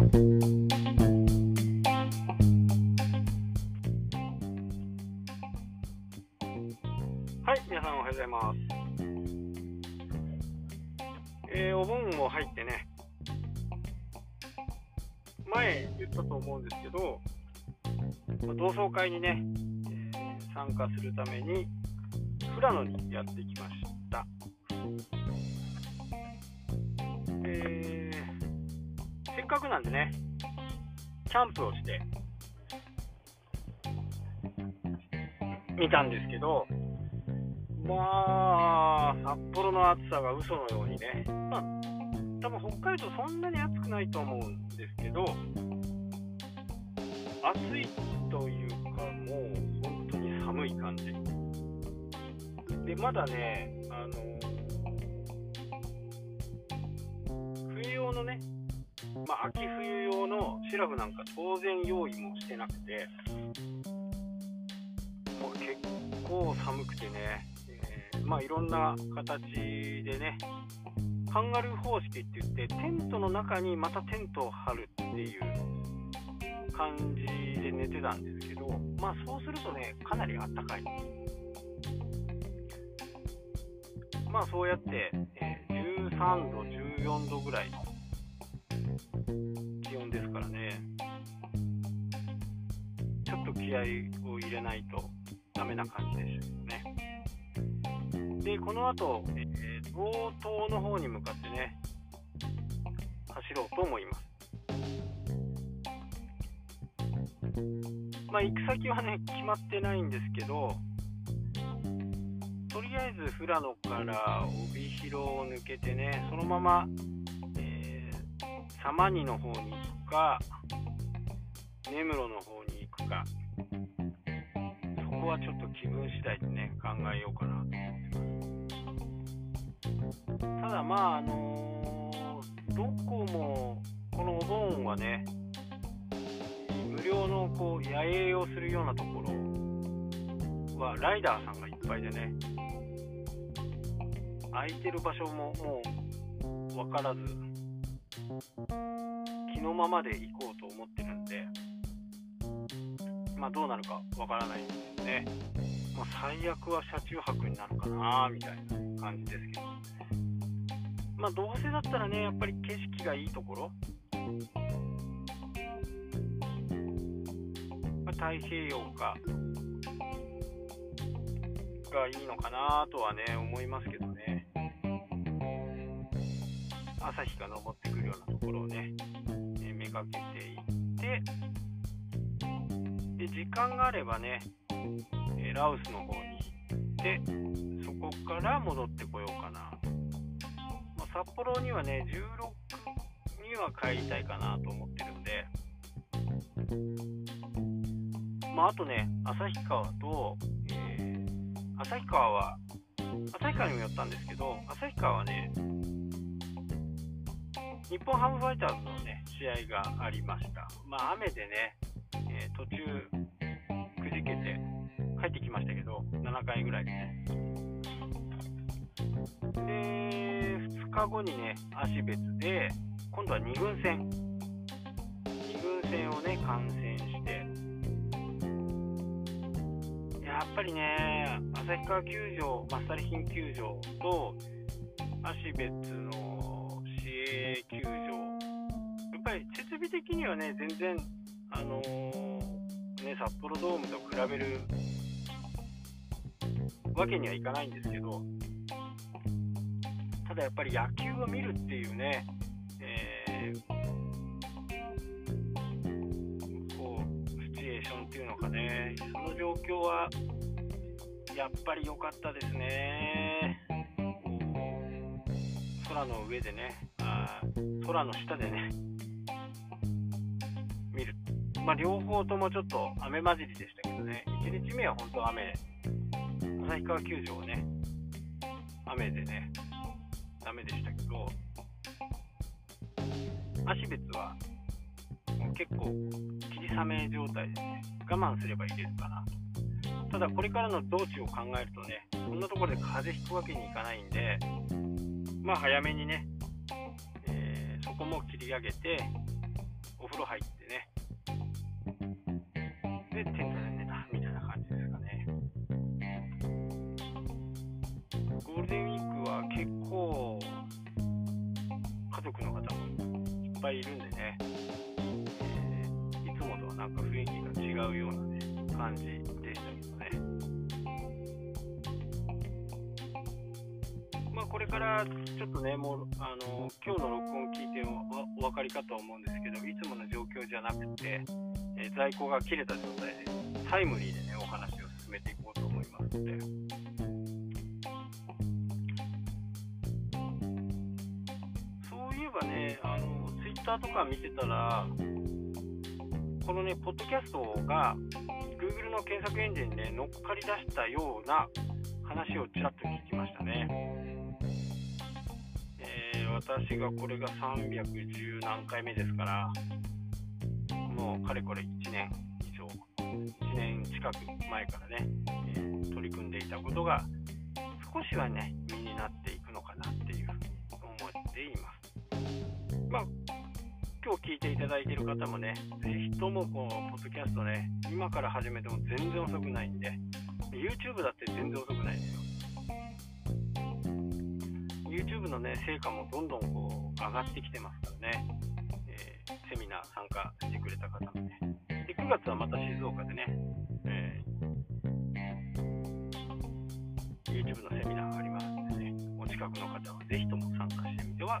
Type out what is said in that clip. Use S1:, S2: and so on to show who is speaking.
S1: はい、皆さんおはようございます。えーお盆も入ってね、前言ったと思うんですけど、同窓会にね、えー参加するために、富良野にやってきました。かくなんでね、キャンプをして、見たんですけど、まあ、札幌の暑さが嘘のようにね、まあ、多分北海道そんなに暑くないと思うんですけど、暑いというか、もう本当に寒い感じ。で、まだね、まあ、秋冬用のシラフなんか当然用意もしてなくて、もう結構寒くてね、えーまあいろんな形でね、カンガルー方式って言って、テントの中にまたテントを張るっていう感じで寝てたんですけど、まあそうするとね、かなりあったかい。まあそうやって、えー13度、14度ぐらいの気合を入れないとダメな感じですよね。で、この後、えー、道東の方に向かってね、走ろうと思います。まあ、行く先はね、決まってないんですけど、とりあえず富良野から帯広を抜けてね、そのまま、えー、様似の方に行くか、根室の方に行くか、そこはちょっと気分次第でね、考えようかなと思ってます。ただまあ、あのーどこも、このお盆はね、無料のこう野営をするようなところはライダーさんがいっぱいでね、空いてる場所ももう分からず、気のままで行こうと思ってるんで、まあどうなるか分からないですね。まあ、最悪は車中泊になるかなみたいな感じですけど。まあどうせだったらね、やっぱり景色がいいところ、まあ、太平洋かがいいのかなとはね、思いますけどね。朝日が昇ってくるようなところをね、えーめがけていって、で時間があればね、えーラオスの方に行って、そこから戻ってこようかな。まあ、札幌にはね、16には帰りたいかなと思ってるんで、まあ、あとね、旭川と、えー旭川は、旭川にも寄ったんですけど、旭川はね、日本ハムファイターズのね、試合がありました。まあ、雨でね、中、くじけて帰ってきましたけど、7回ぐらいでね。で、2日後にね、芦別で、今度は2軍戦、2軍戦をね、観戦して、やっぱりね、旭川球場、マッサリヒン球場と、芦別の市営球場、やっぱり設備的にはね、全然、あのーね、札幌ドームと比べるわけにはいかないんですけど、ただやっぱり野球を見るっていうね、えーこうシチュエーションっていうのかね、その状況はやっぱり良かったですね。空の上でね、あ空の下でね、見る。まあ、両方ともちょっと雨混じりでしたけどね、1日目は本当雨、旭川球場はね、雨でね、ダメでしたけど、芦別はもう結構霧雨状態でね、我慢すればいいですかなと。ただこれからの道中を考えるとね、そんなところで風邪ひくわけにいかないんで、まあ早めにね、えーそこも切り上げて、お風呂入ってね、デンウィークは結構、家族の方もいっぱいいるんでね、えー、いつもとはなんか雰囲気が違うような、ね、感じでしたけどね。まあ、これからちょっとね、もうあの今日の録音聞いてもお分かりかと思うんですけど、いつもの状況じゃなくて、えー、在庫が切れた状態で、タイムリーでね、お話を進めていこうと思いますので。ターとか見てたら、このね、ポッドキャストが Google の検索エンジンで乗っかり出したような話をちらっと聞きましたね。私がこれが310何回目ですから、もうかれこれ1年以上、1年近く前からね、えー、取り組んでいたことが、少しはね、身になっていくのかなっていうふうに思っています。今日聞いていただいている方もね、ぜひともこう、ポッドキャストね、今から始めても全然遅くないんで、YouTube だって全然遅くないですよ。YouTube のね、成果もどんどんこう上がってきてますからね、えー、セミナー参加してくれた方もね。で、9月はまた静岡でね、えー、YouTube のセミナーがありますのでね、お近くの方はぜひとも参加してみては